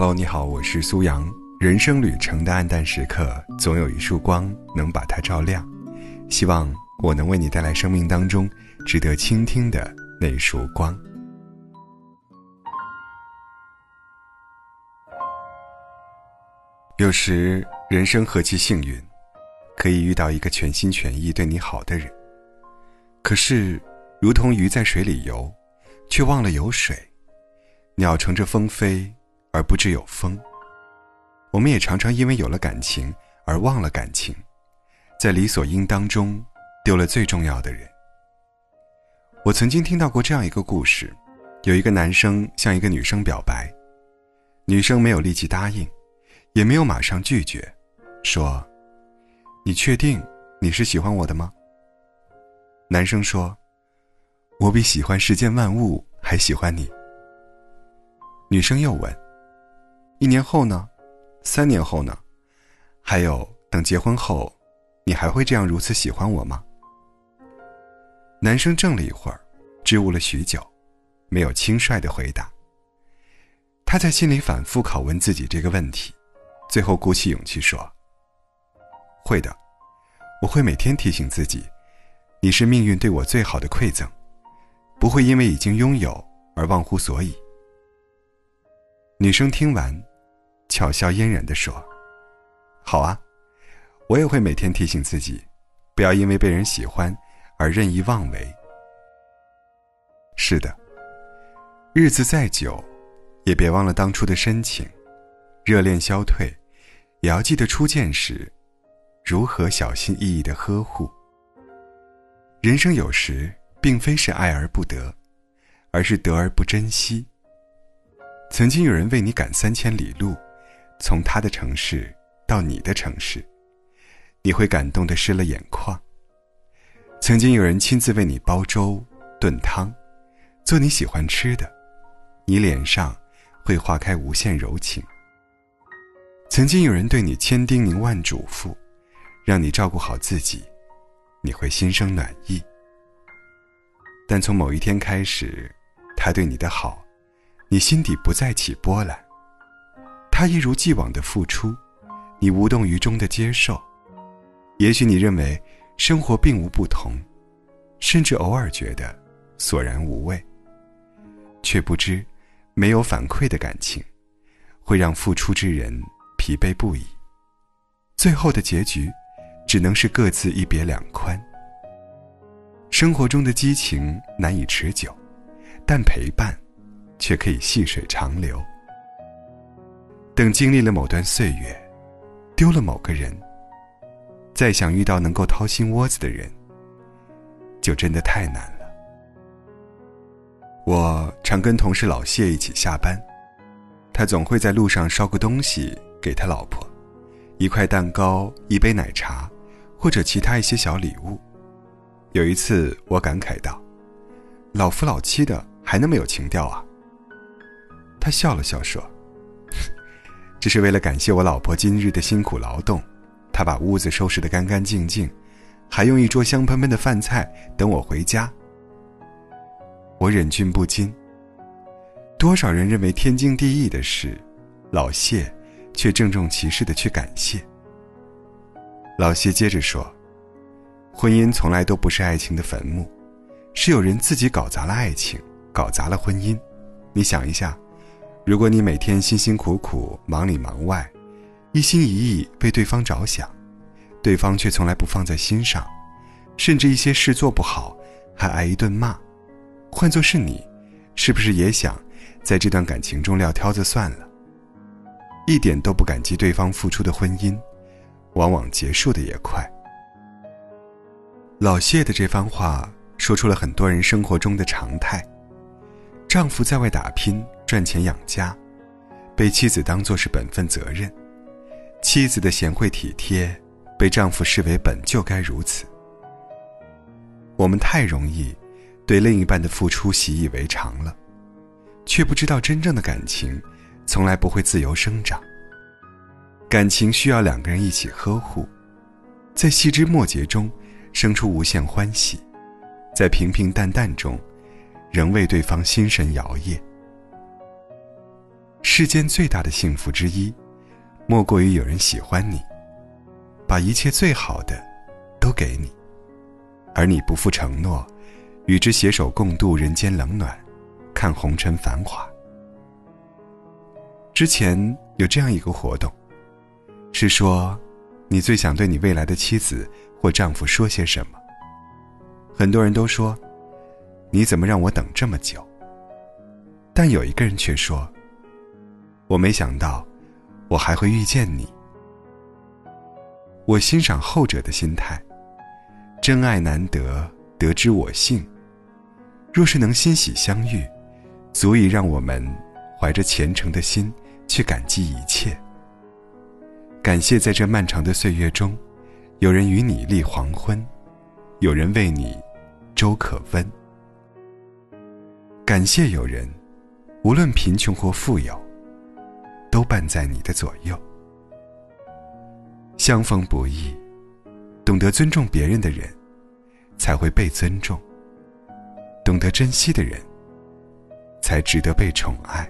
Hello，你好，我是苏阳。人生旅程的暗淡时刻，总有一束光能把它照亮。希望我能为你带来生命当中值得倾听的那束光。有时，人生何其幸运，可以遇到一个全心全意对你好的人。可是，如同鱼在水里游，却忘了有水；鸟乘着风飞，而不知有风。我们也常常因为有了感情而忘了感情，在理所应当中丢了最重要的人。我曾经听到过这样一个故事：有一个男生向一个女生表白，女生没有立即答应，也没有马上拒绝，说：“你确定你是喜欢我的吗？”男生说：“我比喜欢世间万物还喜欢你。”女生又问：“一年后呢？”三年后呢？还有，等结婚后，你还会这样如此喜欢我吗？男生怔了一会儿，支吾了许久，没有轻率的回答。他在心里反复拷问自己这个问题，最后鼓起勇气说：“会的，我会每天提醒自己，你是命运对我最好的馈赠，不会因为已经拥有而忘乎所以。”女生听完。巧笑嫣然地说：“好啊，我也会每天提醒自己，不要因为被人喜欢而任意妄为。是的，日子再久，也别忘了当初的深情。热恋消退，也要记得初见时，如何小心翼翼的呵护。人生有时并非是爱而不得，而是得而不珍惜。曾经有人为你赶三千里路。”从他的城市到你的城市，你会感动的湿了眼眶。曾经有人亲自为你煲粥、炖汤，做你喜欢吃的，你脸上会化开无限柔情。曾经有人对你千叮咛万嘱咐，让你照顾好自己，你会心生暖意。但从某一天开始，他对你的好，你心底不再起波澜。他一如既往的付出，你无动于衷的接受。也许你认为生活并无不同，甚至偶尔觉得索然无味，却不知没有反馈的感情会让付出之人疲惫不已。最后的结局只能是各自一别两宽。生活中的激情难以持久，但陪伴却可以细水长流。等经历了某段岁月，丢了某个人，再想遇到能够掏心窝子的人，就真的太难了。我常跟同事老谢一起下班，他总会在路上捎个东西给他老婆，一块蛋糕、一杯奶茶，或者其他一些小礼物。有一次，我感慨道：“老夫老妻的，还那么有情调啊。”他笑了笑说。这是为了感谢我老婆今日的辛苦劳动，她把屋子收拾得干干净净，还用一桌香喷喷的饭菜等我回家。我忍俊不禁。多少人认为天经地义的事，老谢却郑重其事的去感谢。老谢接着说：“婚姻从来都不是爱情的坟墓，是有人自己搞砸了爱情，搞砸了婚姻。你想一下。”如果你每天辛辛苦苦忙里忙外，一心一意为对方着想，对方却从来不放在心上，甚至一些事做不好还挨一顿骂，换作是你，是不是也想在这段感情中撂挑子算了？一点都不感激对方付出的婚姻，往往结束的也快。老谢的这番话说出了很多人生活中的常态：丈夫在外打拼。赚钱养家，被妻子当作是本分责任；妻子的贤惠体贴，被丈夫视为本就该如此。我们太容易对另一半的付出习以为常了，却不知道真正的感情从来不会自由生长。感情需要两个人一起呵护，在细枝末节中生出无限欢喜，在平平淡淡中仍为对方心神摇曳。世间最大的幸福之一，莫过于有人喜欢你，把一切最好的都给你，而你不负承诺，与之携手共度人间冷暖，看红尘繁华。之前有这样一个活动，是说，你最想对你未来的妻子或丈夫说些什么？很多人都说，你怎么让我等这么久？但有一个人却说，我没想到，我还会遇见你。我欣赏后者的心态，真爱难得，得之我幸。若是能欣喜相遇，足以让我们怀着虔诚的心。去感激一切，感谢在这漫长的岁月中，有人与你立黄昏，有人为你粥可温。感谢有人，无论贫穷或富有，都伴在你的左右。相逢不易，懂得尊重别人的人，才会被尊重；懂得珍惜的人，才值得被宠爱。